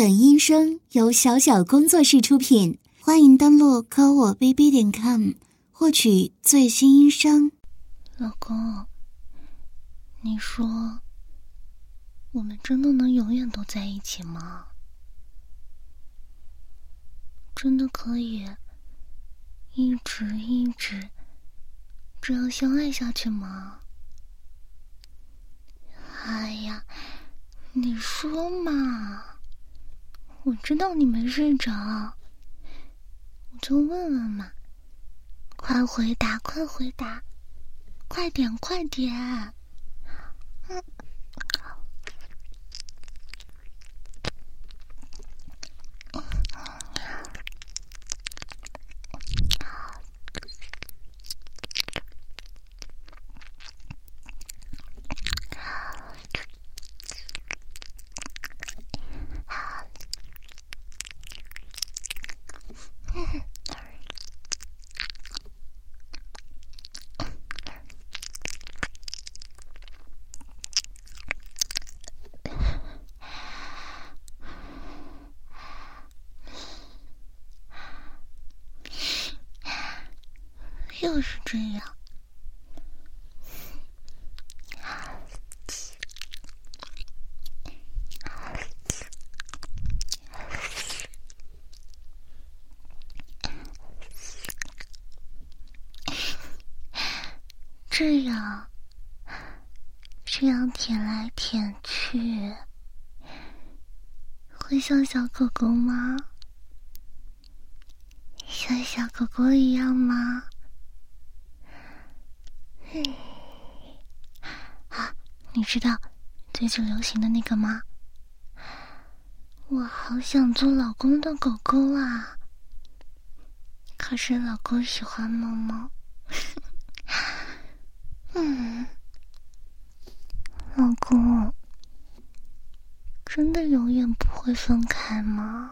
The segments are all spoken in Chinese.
本音声由小小工作室出品，欢迎登录科我 bb 点 com 获取最新音声。老公，你说我们真的能永远都在一起吗？真的可以一直一直这样相爱下去吗？哎呀，你说嘛！我知道你没睡着，我就问问嘛，快回答，快回答，快点，快点！嗯。就是这样，这样，这样舔来舔去，会像小狗狗吗？像小狗狗一样吗？啊，你知道最近流行的那个吗？我好想做老公的狗狗啊！可是老公喜欢猫猫。嗯，老公，真的永远不会分开吗？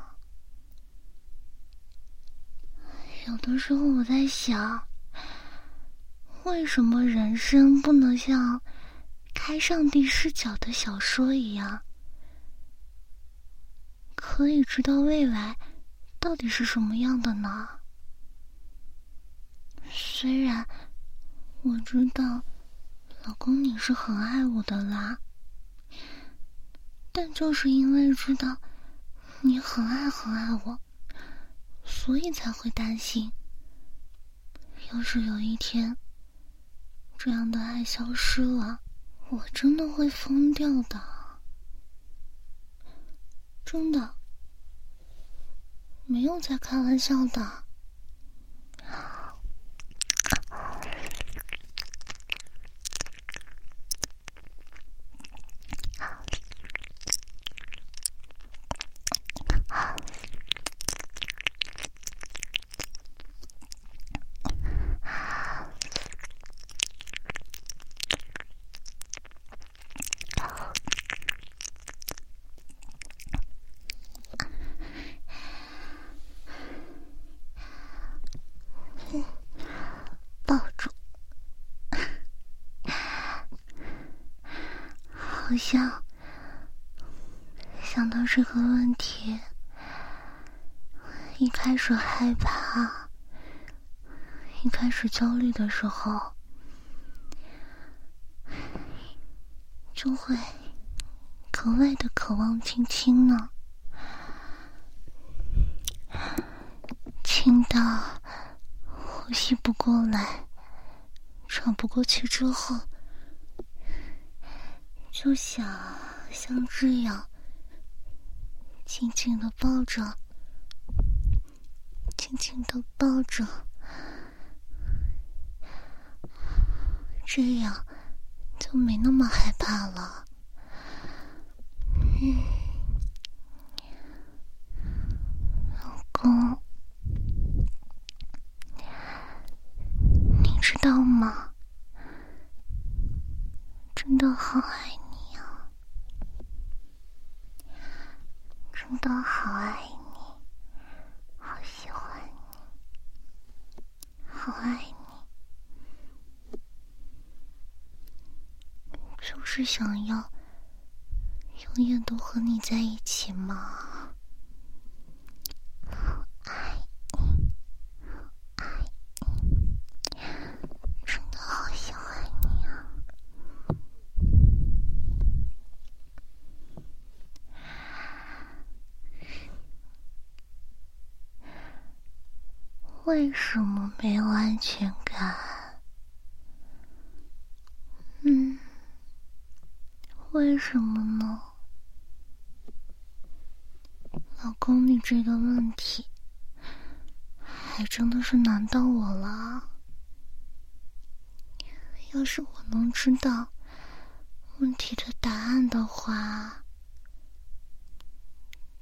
有的时候我在想。为什么人生不能像开上帝视角的小说一样，可以知道未来到底是什么样的呢？虽然我知道老公你是很爱我的啦，但就是因为知道你很爱很爱我，所以才会担心，要是有一天。这样的爱消失了，我真的会疯掉的，真的，没有在开玩笑的。好像想到这个问题，一开始害怕，一开始焦虑的时候，就会格外的渴望亲亲呢，亲到呼吸不过来，喘不过气之后。就想像这样，紧紧的抱着，紧紧的抱着，这样就没那么害怕了。嗯，老公，你知道吗？真的好爱你。真的好爱你，好喜欢你，好爱你，就是想要永远都和你在一起嘛。为什么没有安全感？嗯，为什么呢？老公，你这个问题还真的是难到我了。要是我能知道问题的答案的话，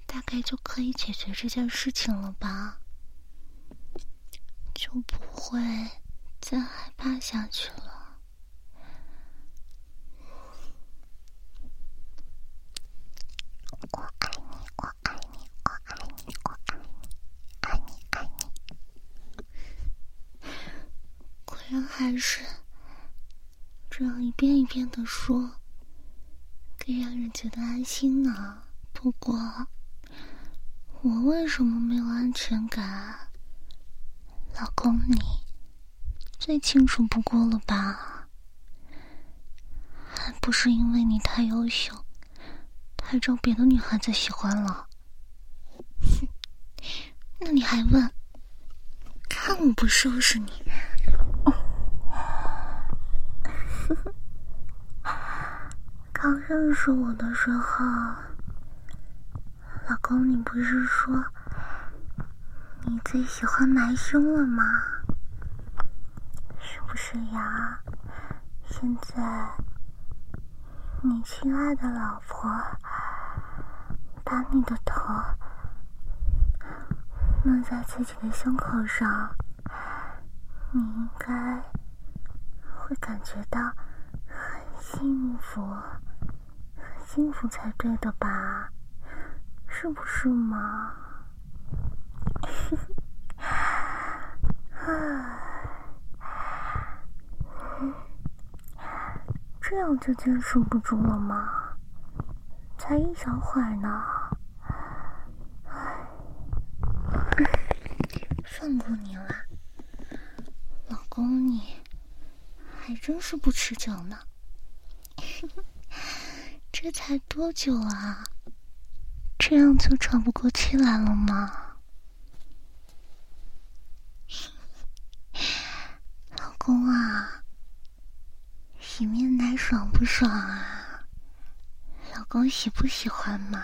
大概就可以解决这件事情了吧？就不会再害怕下去了。我爱你，我爱你，我爱你，我爱你，爱你爱你。果然还是这样一遍一遍的说，更让人觉得安心呢。不过，我为什么没有安全感？老公，你最清楚不过了吧？还不是因为你太优秀，太招别的女孩子喜欢了。哼，那你还问？看我不收拾你！刚认识我的时候，老公，你不是说？你最喜欢男生了吗？是不是呀？现在，你亲爱的老婆把你的头弄在自己的胸口上，你应该会感觉到很幸福，很幸福才对的吧？是不是嘛？这样就坚持不住了吗？才一小会儿呢。放过你了，老公，你还真是不持久呢。这才多久啊？这样就喘不过气来了吗？公啊，洗面奶爽不爽啊？老公喜不喜欢嘛？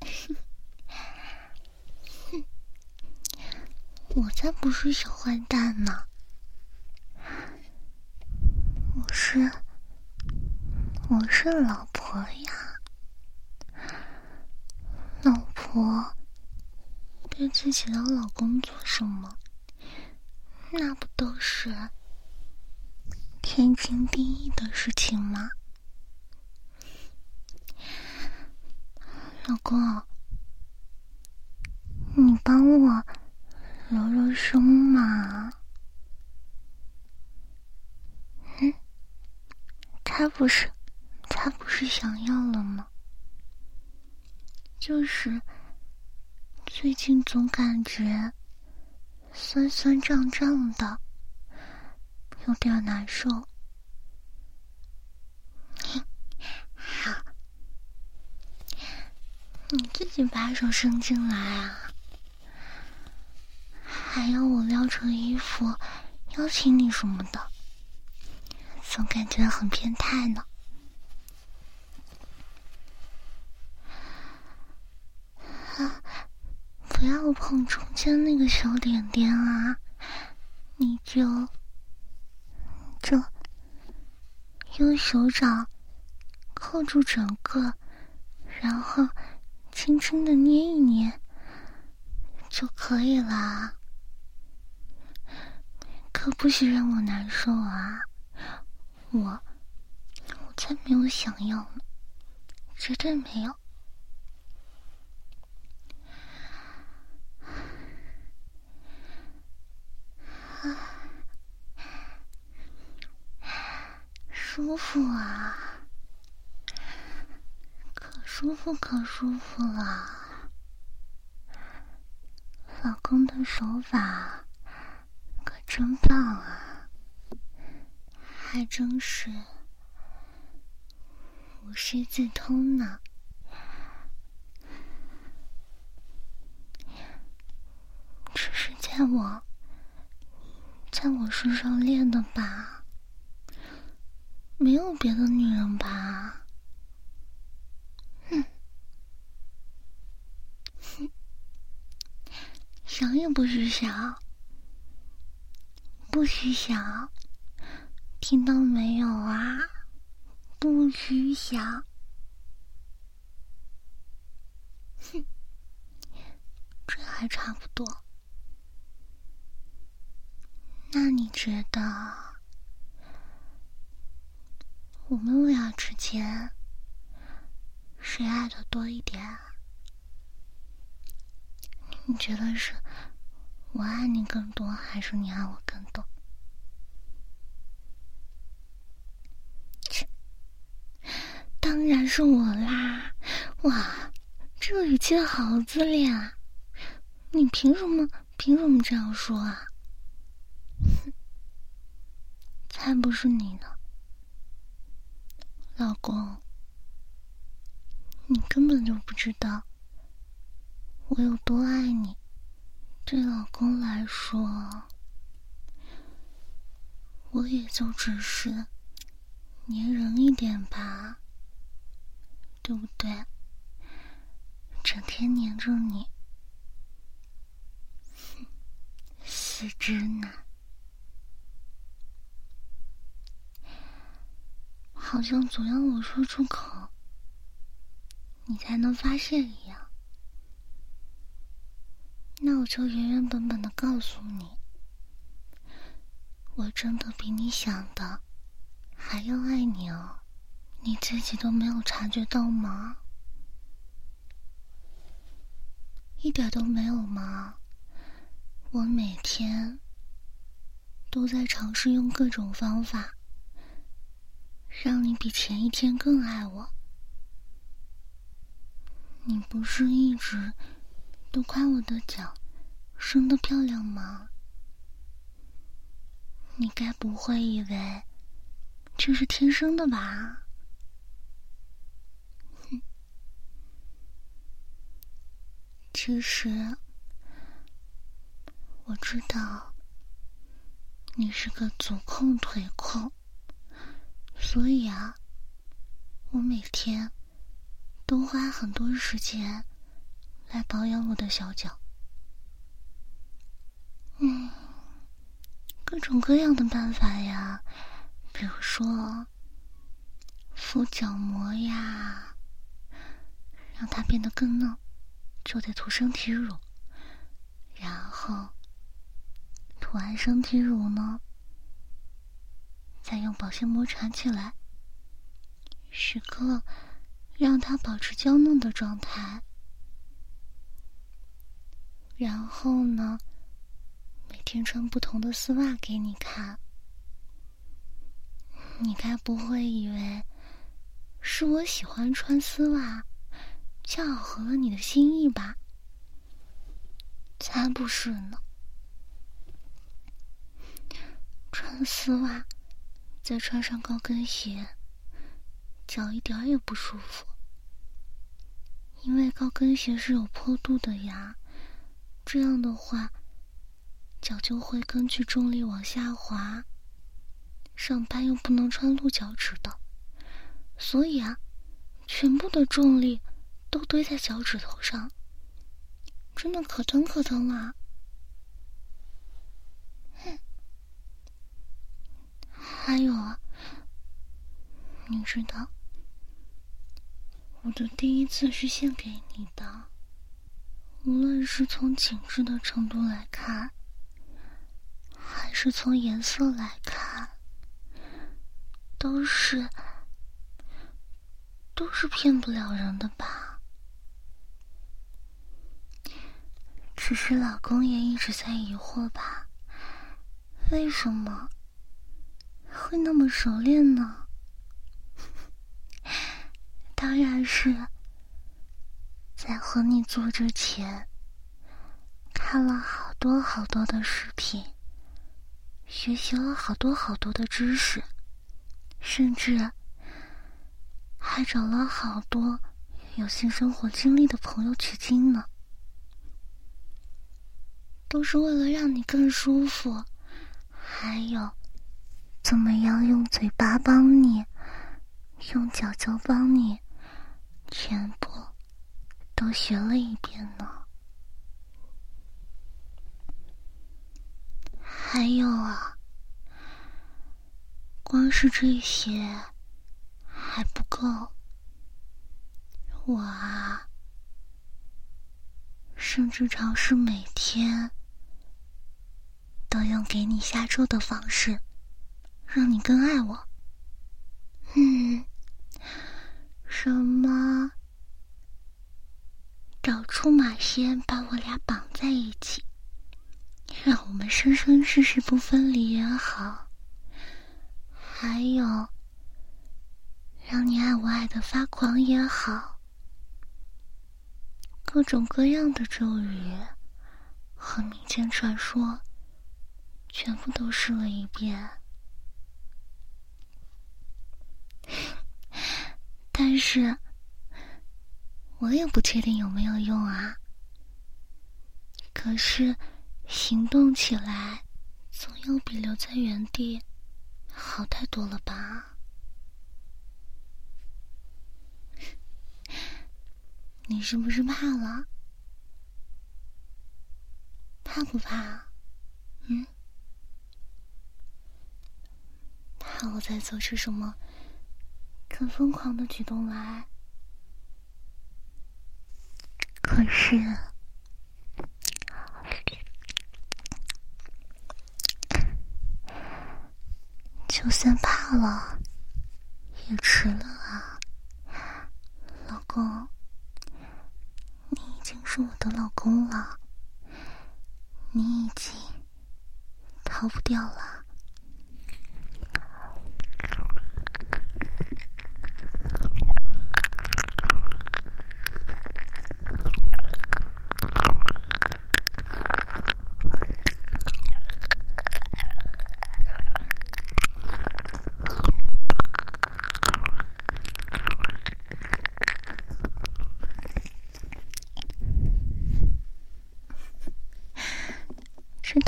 我才不是小坏蛋呢！我是，我是老婆呀，老婆对自己的老公做什么？那不都是天经地义的事情吗？老公，你帮我揉揉胸嘛。嗯，他不是，他不是想要了吗？就是最近总感觉。酸酸胀胀的，有点难受。好，你自己把手伸进来啊！还要我撩成衣服邀请你什么的，总感觉很变态呢。啊！不要碰中间那个小点点啊！你就就用手掌扣住整个，然后轻轻的捏一捏就可以了。可不许让我难受啊！我我才没有想要呢，绝对没有。舒服啊，可舒服可舒服了。老公的手法可真棒啊，还真是无师自通呢。只是在在我，在我身上练的吧？没有别的女人吧？哼，哼，想也不许想，不许想，听到没有啊？不许想。哼，这还差不多。那你觉得我们俩之间谁爱的多一点？你觉得是我爱你更多，还是你爱我更多？当然是我啦！哇，这个语气好自恋啊！你凭什么？凭什么这样说啊？哼，才不是你呢，老公，你根本就不知道我有多爱你。对老公来说，我也就只是粘人一点吧，对不对？整天黏着你，死直男。好像总要我说出口，你才能发现一样。那我就原原本本的告诉你，我真的比你想的还要爱你哦，你自己都没有察觉到吗？一点都没有吗？我每天都在尝试用各种方法。让你比前一天更爱我，你不是一直都夸我的脚生的漂亮吗？你该不会以为这是天生的吧？其实我知道你是个足控腿控。所以啊，我每天都花很多时间来保养我的小脚。嗯，各种各样的办法呀，比如说敷脚膜呀，让它变得更嫩，就得涂身体乳。然后涂完身体乳呢。再用保鲜膜缠起来，时刻让它保持娇嫩的状态。然后呢，每天穿不同的丝袜给你看。你该不会以为是我喜欢穿丝袜，恰好合了你的心意吧？才不是呢！穿丝袜。再穿上高跟鞋，脚一点也不舒服，因为高跟鞋是有坡度的呀。这样的话，脚就会根据重力往下滑。上班又不能穿露脚趾的，所以啊，全部的重力都堆在脚趾头上，真的可疼可疼啊！还有啊，你知道，我的第一次是献给你的，无论是从紧致的程度来看，还是从颜色来看，都是都是骗不了人的吧？只是老公也一直在疑惑吧，为什么？会那么熟练呢？当然是在和你做之前，看了好多好多的视频，学习了好多好多的知识，甚至还找了好多有性生活经历的朋友取经呢。都是为了让你更舒服。还有，怎么样用嘴巴帮你，用脚脚帮你，全部都学了一遍呢。还有啊，光是这些还不够，我啊，甚至尝试每天。都用给你下咒的方式，让你更爱我。嗯，什么？找出马仙把我俩绑在一起，让我们生生世世不分离也好。还有，让你爱我爱的发狂也好。各种各样的咒语和民间传说。全部都试了一遍，但是我也不确定有没有用啊。可是行动起来总要比留在原地好太多了吧？你是不是怕了？怕不怕？嗯？怕我再做出什么更疯狂的举动来？可是，就算怕了，也迟了啊，老公，你已经是我的老公了，你已经逃不掉了。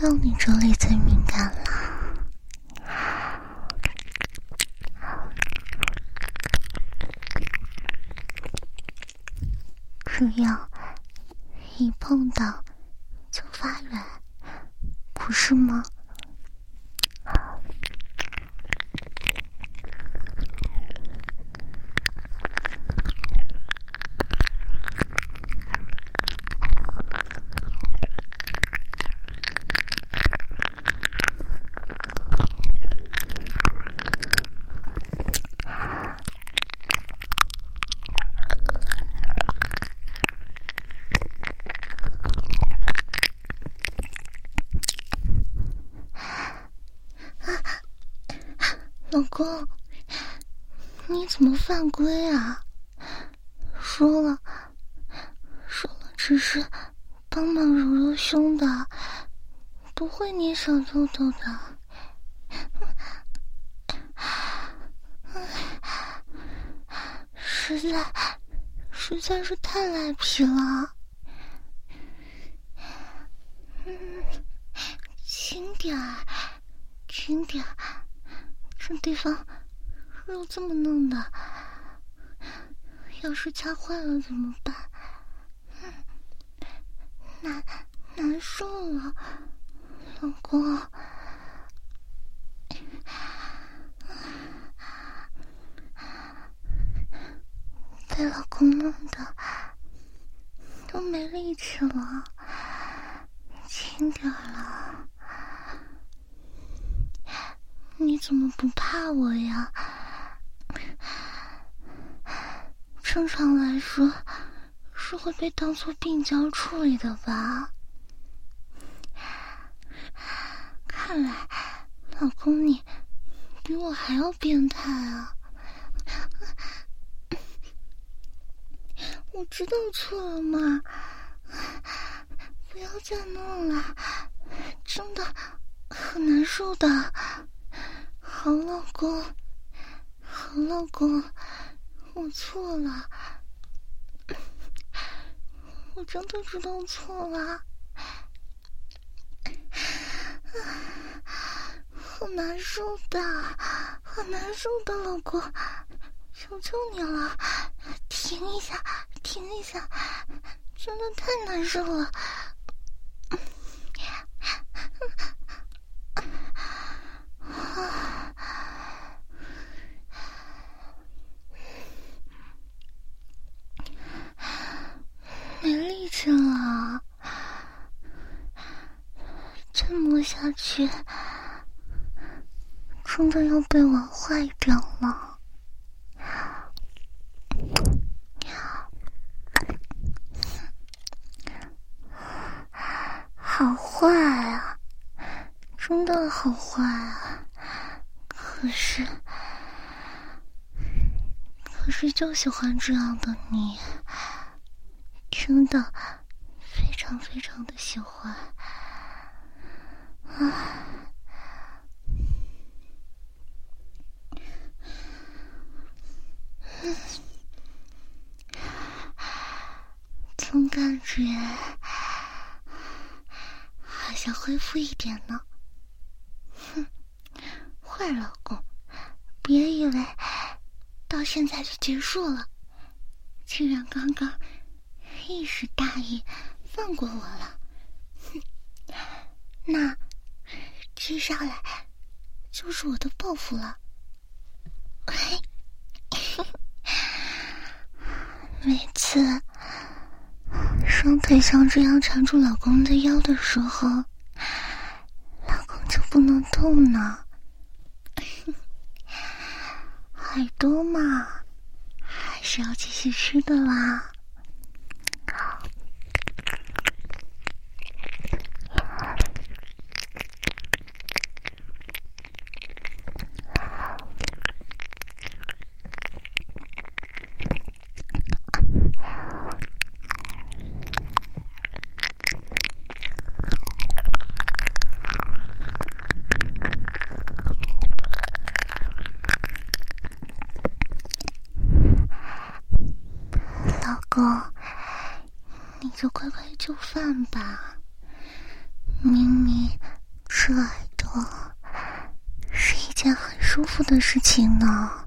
就你这里最敏感了，只要一碰到就发软，不是吗？老公，你怎么犯规啊？说了，说了，只是帮忙揉揉胸的，不会捏小豆豆的。实在，实在是太赖皮了。嗯，轻点儿，轻点儿。这地方肉这么嫩，是掐坏了怎么办？难难受了，老公。被老公弄的都没力气了，轻点了。你怎么不怕我呀？正常来说是会被当做病娇处理的吧？看来老公你比我还要变态啊！我知道错了嘛，不要再弄了，真的很难受的。好老公，好老公，我错了我真的知道错了。好难受的好难受的老公求求你了停一下停一下真的太难受了力气了，再摸下去，真的要被玩坏掉了。好坏啊，真的好坏啊！可是，可是就喜欢这样的你。真的非常非常的喜欢啊！总感觉好像恢复一点呢。哼，坏老公，别以为到现住了，既然刚刚。一时大意，放过我了。哼，那接下来就是我的报复了。每次双腿像这样缠住老公的腰的时候，老公就不能动呢。耳朵嘛，是要继续吃的啦。的事情呢？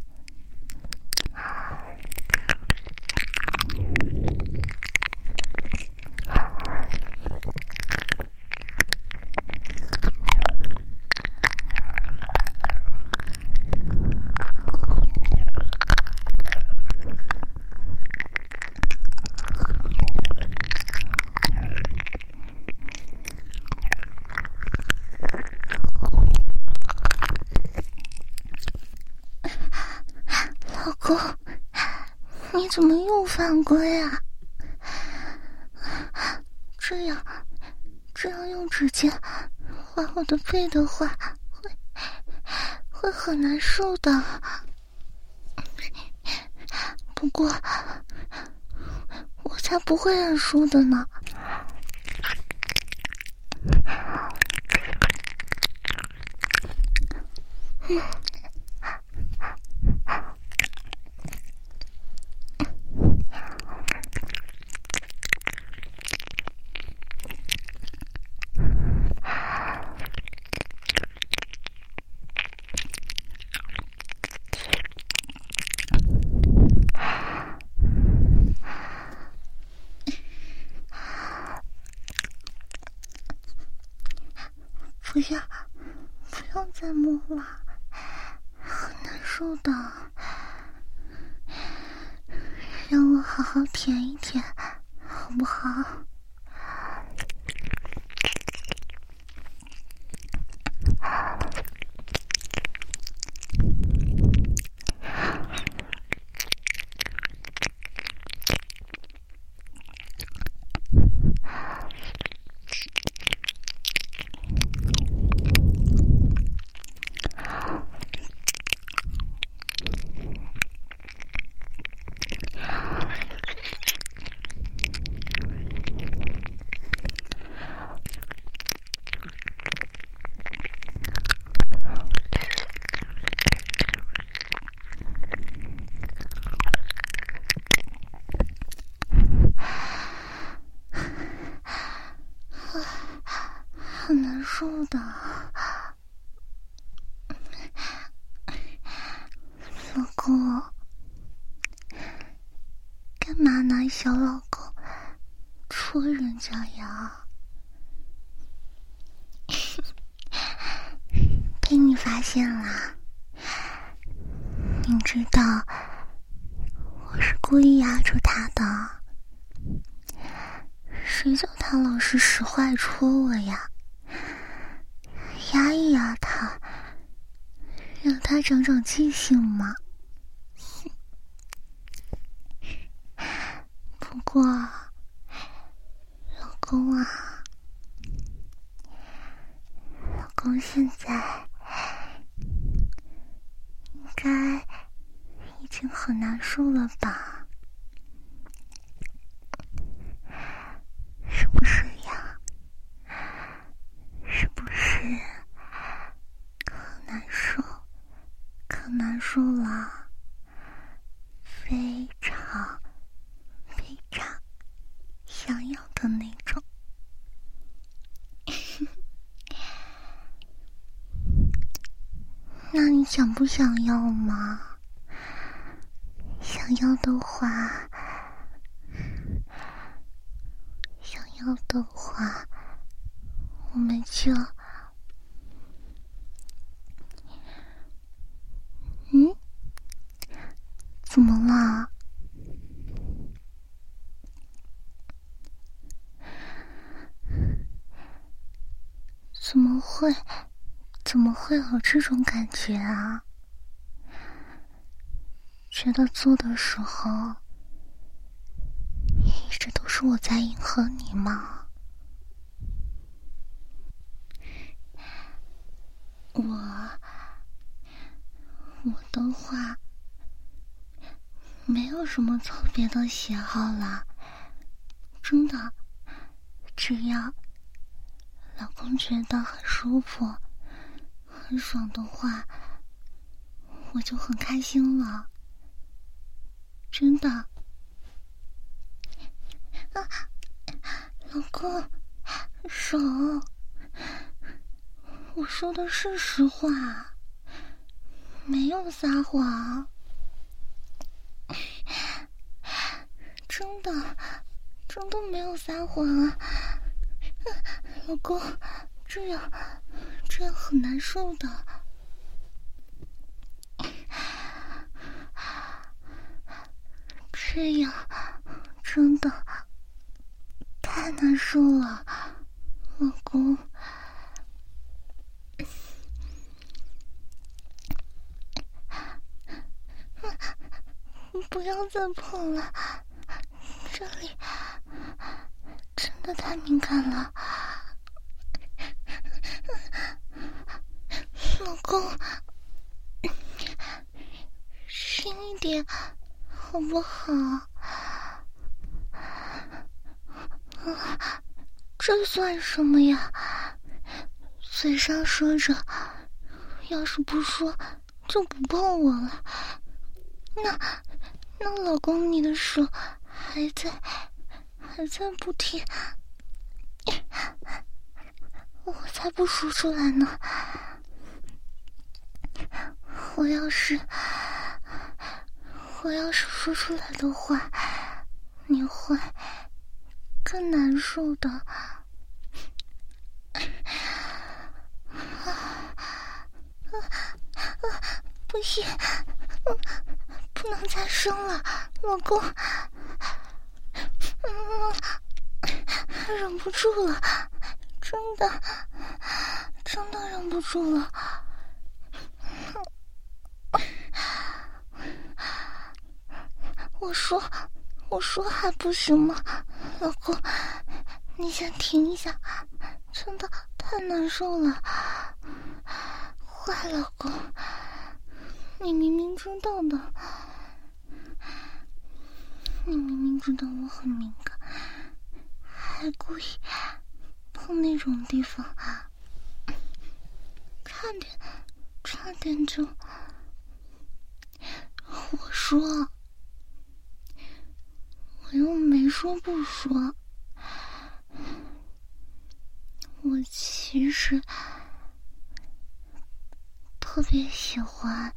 你怎么又犯规啊？这样，这样用指尖划我的背的话，会会很难受的。不过，我才不会认输的呢。小老公戳人家呀？被你发现了，你知道我是故意压住他的。谁叫他老是使坏戳我呀？压一压他，让他长长记性嘛。不过，老公啊，老公现在应该已经很难受了吧？是不是呀？是不是可难受，可难受了？非常非常想要的那种。那你想不想要吗？想要的话。想要的话，我们就……嗯？怎么了？怎么会？怎么会有这种感觉啊？觉得做的时候……一直都是我在迎合你吗？我我的话没有什么特别的喜好了，真的，只要老公觉得很舒服、很爽的话，我就很开心了，真的。啊老公，手，我说的是实话，没有撒谎，真的，真的没有撒谎啊！老公，这样，这样很难受的，这样真的。太难受了，老公，不要再碰了，这里真的太敏感了，老公，轻一点好不好？这算什么呀？嘴上说着，要是不说就不碰我了。那那老公，你的手还在还在不停，我才不说出来呢。我要是我要是说出来的话，你会。更难受的，不行，不能再生了，老公，忍不住了，真的，真的忍不住了，我说，我说还不行吗？老公，你先停一下，真的太难受了。坏老公，你明明知道的，你明明知道我很敏感，还故意碰那种地方，差点，差点就……我说。我又没说不说，我其实特别喜欢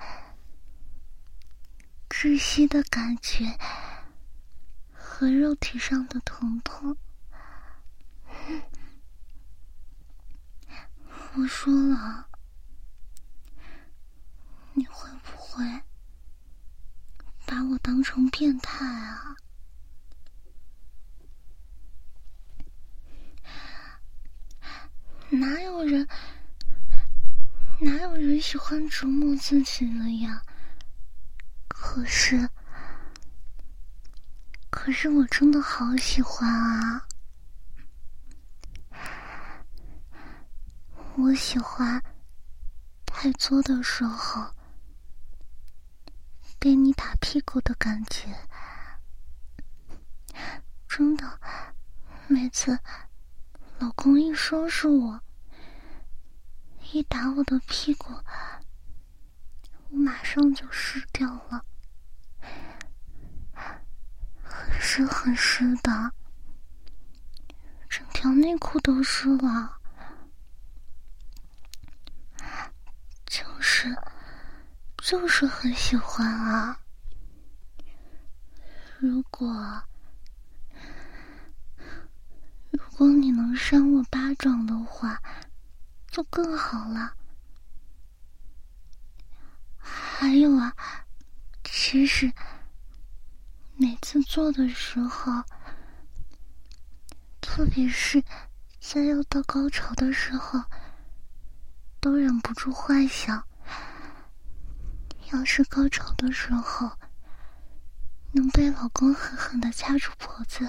窒息的感觉和肉体上的疼痛。我说了，你会不会把我当成变态啊？哪有人，哪有人喜欢折磨自己的呀？可是，可是我真的好喜欢啊！我喜欢太作的时候被你打屁股的感觉，真的，每次老公一收拾我，一打我的屁股，我马上就湿掉了，很湿很湿的，整条内裤都湿了。就是就是很喜欢啊！如果如果你能扇我巴掌的话，就更好了。还有啊，其实每次做的时候，特别是在要到高潮的时候。都忍不住幻想，要是高潮的时候能被老公狠狠的掐住脖子，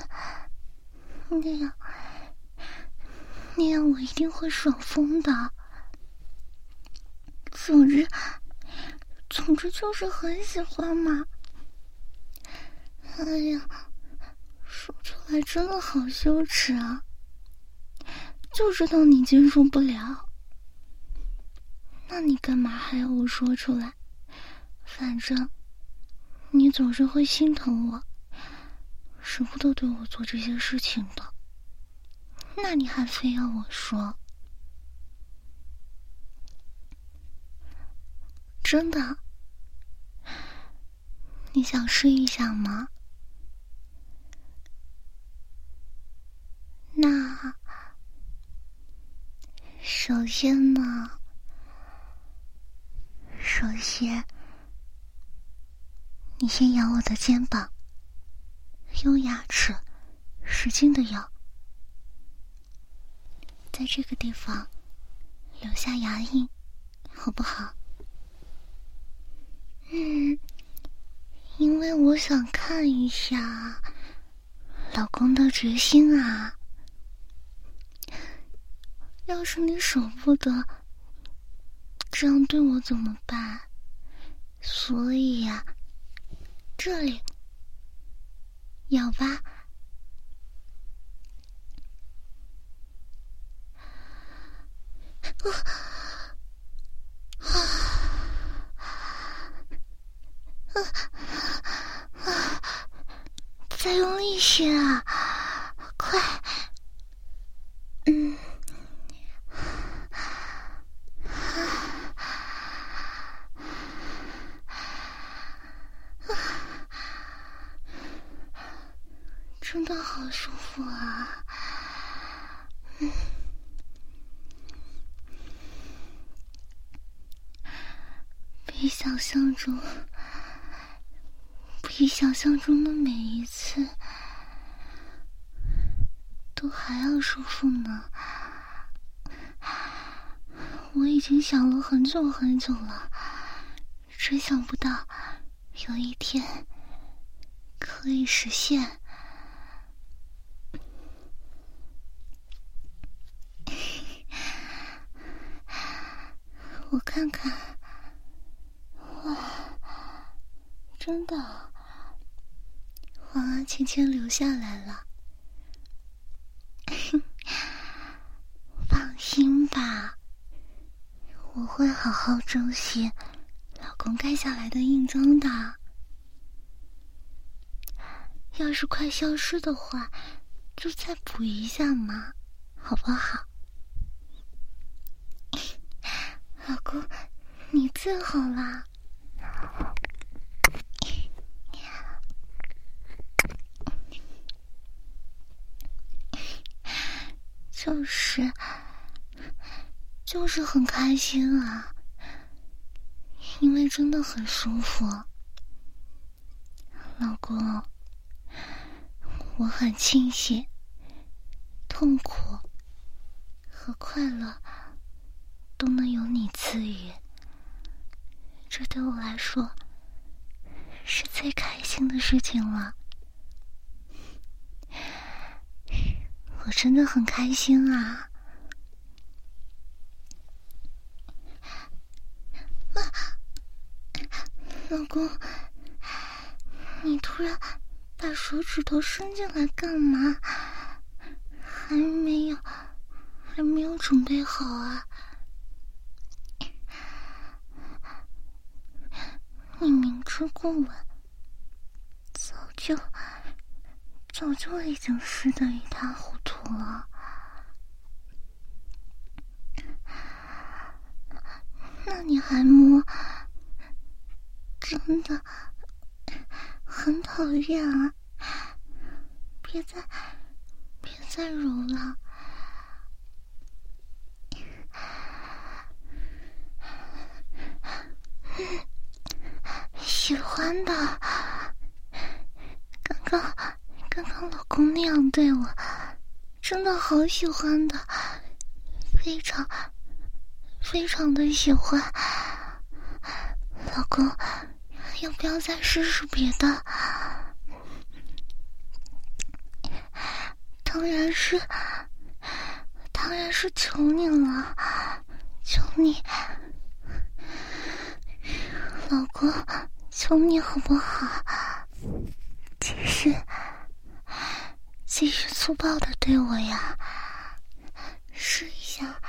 那样，那样我一定会爽疯的。总之，总之就是很喜欢嘛。哎呀，说出来真的好羞耻啊！就知道你接受不了。那你干嘛还要我说出来？反正你总是会心疼我，舍不得对我做这些事情的。那你还非要我说？真的？你想试一下吗？那首先呢？首先，你先咬我的肩膀，用牙齿使劲的咬，在这个地方留下牙印，好不好？嗯，因为我想看一下老公的决心啊。要是你舍不得。这样对我怎么办？所以呀，这里咬吧。啊啊啊！再用力些啊！快！嗯。真的好舒服啊！比想象中，比想象中的每一次都还要舒服呢。我已经想了很久很久了，真想不到有一天可以实现。我看看，哇，真的，黄啊芊芊留下来了。放心吧，我会好好珍惜老公盖下来的印章的。要是快消失的话，就再补一下嘛，好不好？老公，你最好了。就是就是很开心啊。因为真的很舒服。老公。我很庆幸。痛苦。和快乐。都能有你赐予，这对我来说是最开心的事情了。我真的很开心啊！老公，你突然把手指头伸进来干嘛？还没有，还没有准备好啊！你明知故问，早就。早就已经湿得一塌糊涂了，那你还摸？真的很讨厌啊！别再别再揉了，喜欢的，刚刚。刚刚老公那样对我，真的好喜欢的，非常非常的喜欢。老公，要不要再试试别的？当然是，当然是求你了，求你，老公，求你好不好？其实。继续粗暴的对我呀，试一下，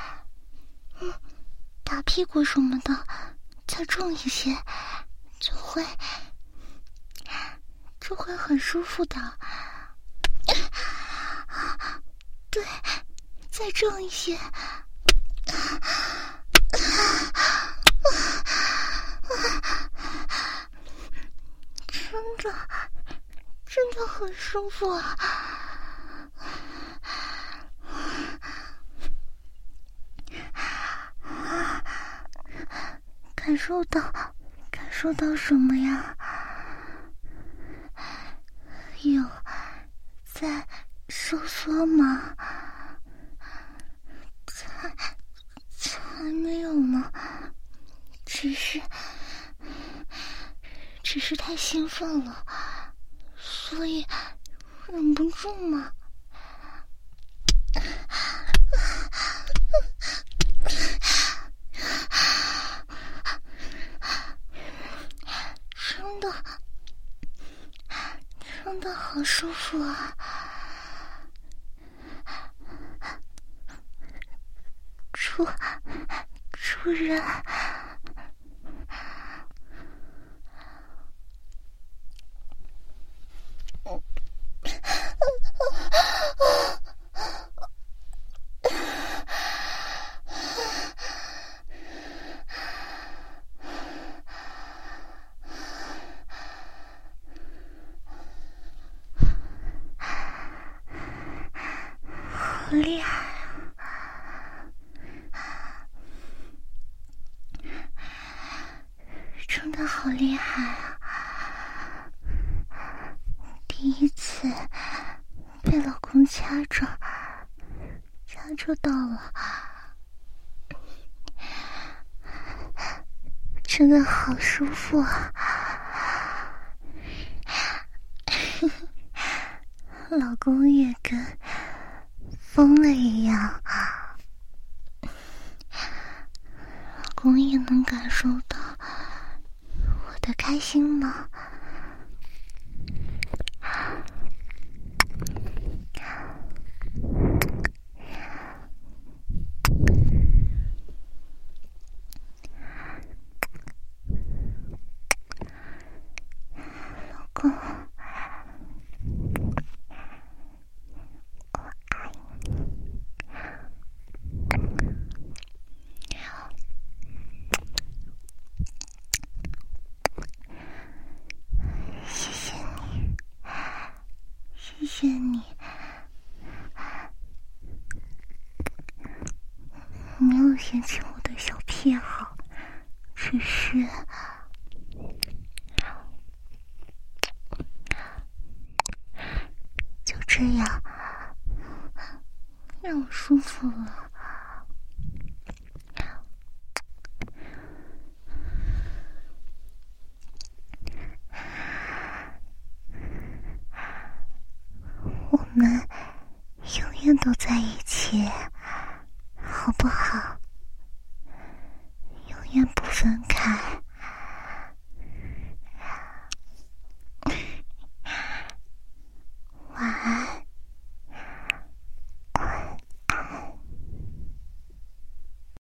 嗯，打屁股什么的，再重一些，就会就会很舒服的。对，再重一些，的真的很舒服啊！感受到，感受到什么呀？有在收缩吗？才才没有呢，只是只是太兴奋了，所以忍不住嘛。真的，真的好舒服啊！主主人。厉害啊！真的好厉害啊！第一次被老公掐着，掐着到了，真的好舒服啊！老公也跟。疯了一样，老公也能感受到我的开心吗？老公。没有